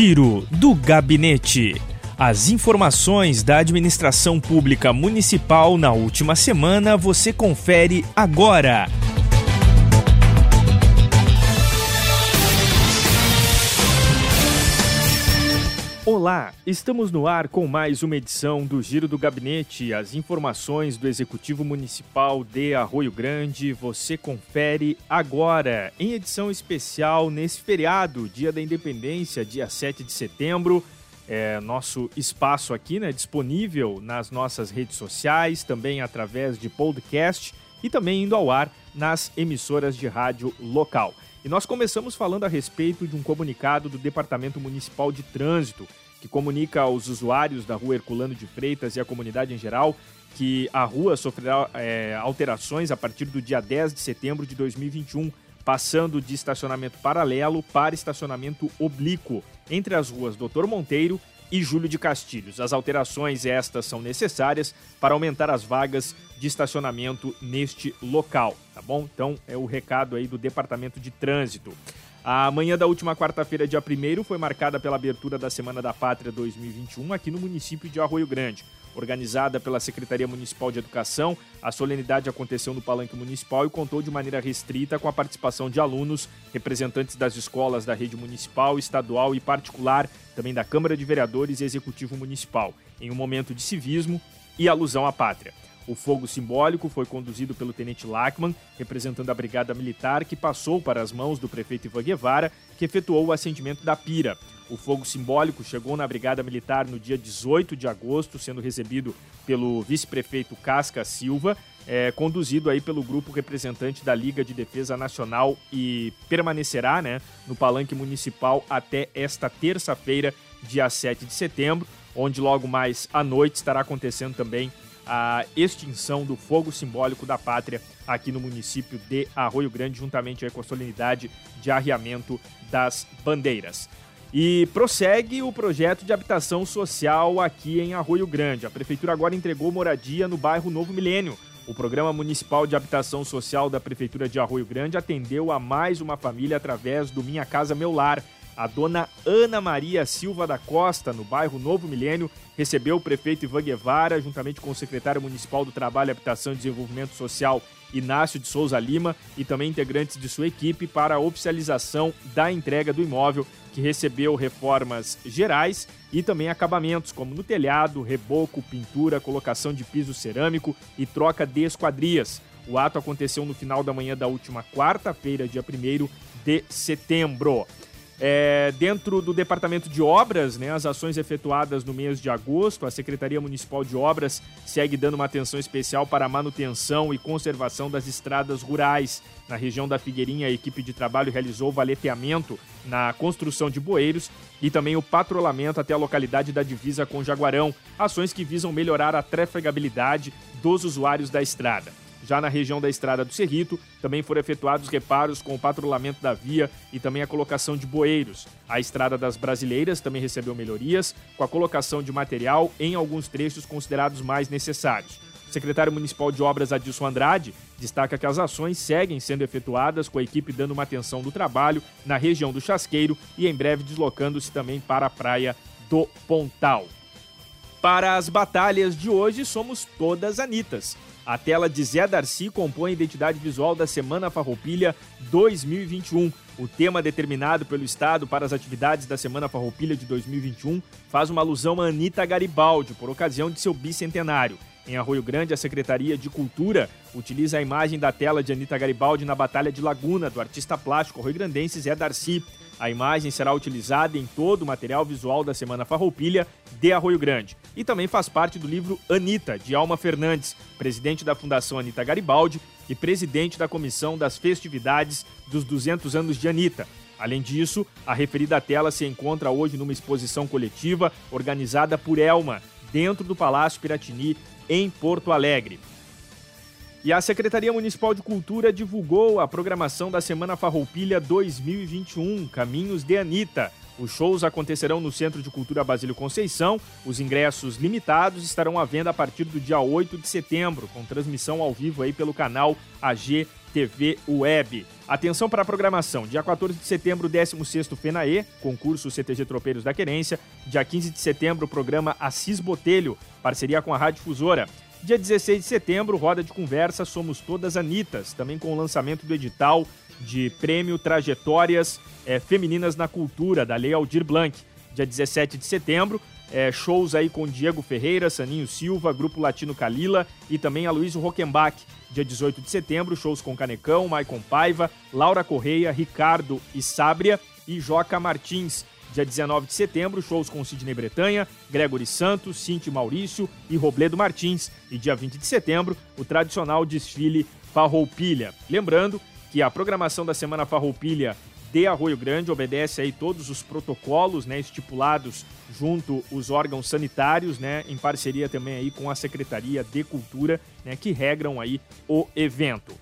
Giro do Gabinete. As informações da administração pública municipal na última semana você confere agora. Olá, estamos no ar com mais uma edição do Giro do Gabinete. As informações do Executivo Municipal de Arroio Grande você confere agora, em edição especial nesse feriado, Dia da Independência, dia 7 de setembro. É, nosso espaço aqui, né, disponível nas nossas redes sociais, também através de podcast e também indo ao ar nas emissoras de rádio local. E nós começamos falando a respeito de um comunicado do Departamento Municipal de Trânsito, que comunica aos usuários da rua Herculano de Freitas e à comunidade em geral que a rua sofrerá é, alterações a partir do dia 10 de setembro de 2021, passando de estacionamento paralelo para estacionamento oblíquo. Entre as ruas Doutor Monteiro e Júlio de Castilhos. As alterações estas são necessárias para aumentar as vagas de estacionamento neste local, tá bom? Então é o recado aí do Departamento de Trânsito. A manhã da última quarta-feira, dia 1 foi marcada pela abertura da Semana da Pátria 2021 aqui no município de Arroio Grande. Organizada pela Secretaria Municipal de Educação, a solenidade aconteceu no Palanque Municipal e contou de maneira restrita com a participação de alunos, representantes das escolas da rede municipal, estadual e particular, também da Câmara de Vereadores e Executivo Municipal, em um momento de civismo e alusão à pátria. O fogo simbólico foi conduzido pelo tenente Lachmann, representando a Brigada Militar, que passou para as mãos do prefeito Ivan Guevara, que efetuou o acendimento da pira. O fogo simbólico chegou na Brigada Militar no dia 18 de agosto, sendo recebido pelo vice-prefeito Casca Silva, é, conduzido aí pelo grupo representante da Liga de Defesa Nacional e permanecerá né, no palanque municipal até esta terça-feira, dia 7 de setembro, onde logo mais à noite estará acontecendo também a extinção do fogo simbólico da pátria aqui no município de Arroio Grande, juntamente com a solenidade de arriamento das bandeiras. E prossegue o projeto de habitação social aqui em Arroio Grande. A prefeitura agora entregou moradia no bairro Novo Milênio. O Programa Municipal de Habitação Social da Prefeitura de Arroio Grande atendeu a mais uma família através do Minha Casa Meu Lar, a dona Ana Maria Silva da Costa, no bairro Novo Milênio, recebeu o prefeito Ivan Guevara, juntamente com o secretário municipal do Trabalho, Habitação e Desenvolvimento Social, Inácio de Souza Lima, e também integrantes de sua equipe para a oficialização da entrega do imóvel, que recebeu reformas gerais e também acabamentos, como no telhado, reboco, pintura, colocação de piso cerâmico e troca de esquadrias. O ato aconteceu no final da manhã da última quarta-feira, dia 1 de setembro. É, dentro do Departamento de Obras, né, as ações efetuadas no mês de agosto, a Secretaria Municipal de Obras segue dando uma atenção especial para a manutenção e conservação das estradas rurais. Na região da Figueirinha, a equipe de trabalho realizou o valeteamento na construção de bueiros e também o patrulhamento até a localidade da divisa com Jaguarão, ações que visam melhorar a trafegabilidade dos usuários da estrada. Já na região da Estrada do Cerrito, também foram efetuados reparos com o patrulhamento da via e também a colocação de bueiros. A Estrada das Brasileiras também recebeu melhorias, com a colocação de material em alguns trechos considerados mais necessários. O secretário municipal de obras Adilson Andrade destaca que as ações seguem sendo efetuadas com a equipe dando uma atenção do trabalho na região do Chasqueiro e em breve deslocando-se também para a praia do Pontal. Para as batalhas de hoje, somos todas Anitas. A tela de Zé Darcy compõe a identidade visual da Semana Farroupilha 2021. O tema determinado pelo Estado para as atividades da Semana Farroupilha de 2021 faz uma alusão a Anitta Garibaldi, por ocasião de seu bicentenário. Em Arroio Grande, a Secretaria de Cultura utiliza a imagem da tela de Anitta Garibaldi na Batalha de Laguna, do artista plástico arroio-grandense Zé Darcy. A imagem será utilizada em todo o material visual da Semana Farroupilha de Arroio Grande. E também faz parte do livro Anitta, de Alma Fernandes, presidente da Fundação Anitta Garibaldi e presidente da Comissão das Festividades dos 200 anos de Anitta. Além disso, a referida tela se encontra hoje numa exposição coletiva organizada por Elma, dentro do Palácio Piratini, em Porto Alegre. E a Secretaria Municipal de Cultura divulgou a programação da Semana Farroupilha 2021, Caminhos de Anitta. Os shows acontecerão no Centro de Cultura Basílio Conceição. Os ingressos limitados estarão à venda a partir do dia 8 de setembro, com transmissão ao vivo aí pelo canal AG TV Web. Atenção para a programação. Dia 14 de setembro, 16º FENAE, concurso CTG Tropeiros da Querência. Dia 15 de setembro, programa Assis Botelho, parceria com a Rádio Difusora. Dia 16 de setembro, roda de conversa Somos Todas Anitas, também com o lançamento do edital de prêmio Trajetórias é, Femininas na Cultura, da Lei Aldir Blanc. Dia 17 de setembro, é, shows aí com Diego Ferreira, Saninho Silva, Grupo Latino Calila e também Aloysio Rockenbach. Dia 18 de setembro, shows com Canecão, Maicon Paiva, Laura Correia, Ricardo e Sábria e Joca Martins. Dia 19 de setembro, shows com Sidney Bretanha, Gregory Santos, Cinti Maurício e Robledo Martins. E dia 20 de setembro, o tradicional desfile Farroupilha. Lembrando que a programação da Semana Farroupilha de Arroio Grande obedece aí todos os protocolos, né, estipulados junto os órgãos sanitários, né, em parceria também aí com a Secretaria de Cultura, né, que regram aí o evento.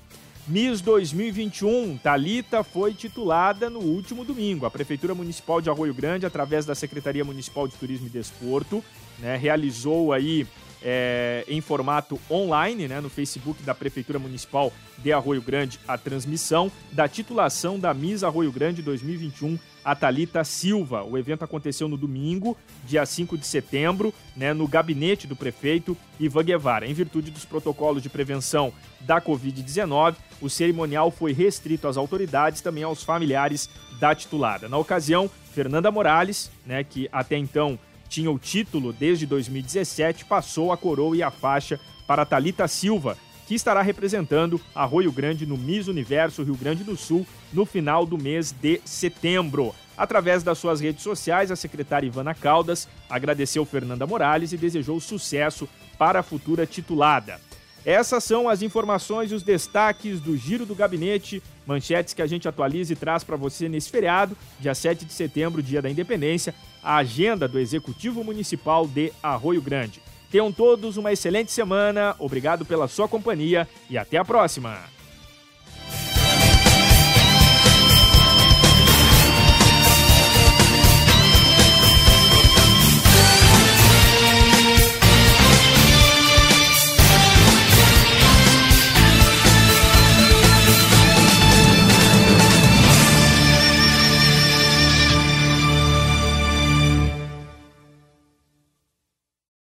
Miss 2021, Talita foi titulada no último domingo. A Prefeitura Municipal de Arroio Grande, através da Secretaria Municipal de Turismo e Desporto, né, realizou aí é, em formato online, né, no Facebook da Prefeitura Municipal de Arroio Grande, a transmissão da titulação da Miss Arroio Grande 2021, a Silva. O evento aconteceu no domingo, dia 5 de setembro, né, no gabinete do prefeito Ivan Guevara. Em virtude dos protocolos de prevenção da Covid-19, o cerimonial foi restrito às autoridades, também aos familiares da titulada. Na ocasião, Fernanda Morales, né, que até então tinha o título desde 2017, passou a coroa e a faixa para Talita Silva, que estará representando Arroio Grande no Miss Universo Rio Grande do Sul no final do mês de setembro. Através das suas redes sociais, a secretária Ivana Caldas agradeceu Fernanda Morales e desejou sucesso para a futura titulada. Essas são as informações e os destaques do Giro do Gabinete, manchetes que a gente atualiza e traz para você nesse feriado, dia 7 de setembro, dia da Independência, a agenda do Executivo Municipal de Arroio Grande. Tenham todos uma excelente semana, obrigado pela sua companhia e até a próxima!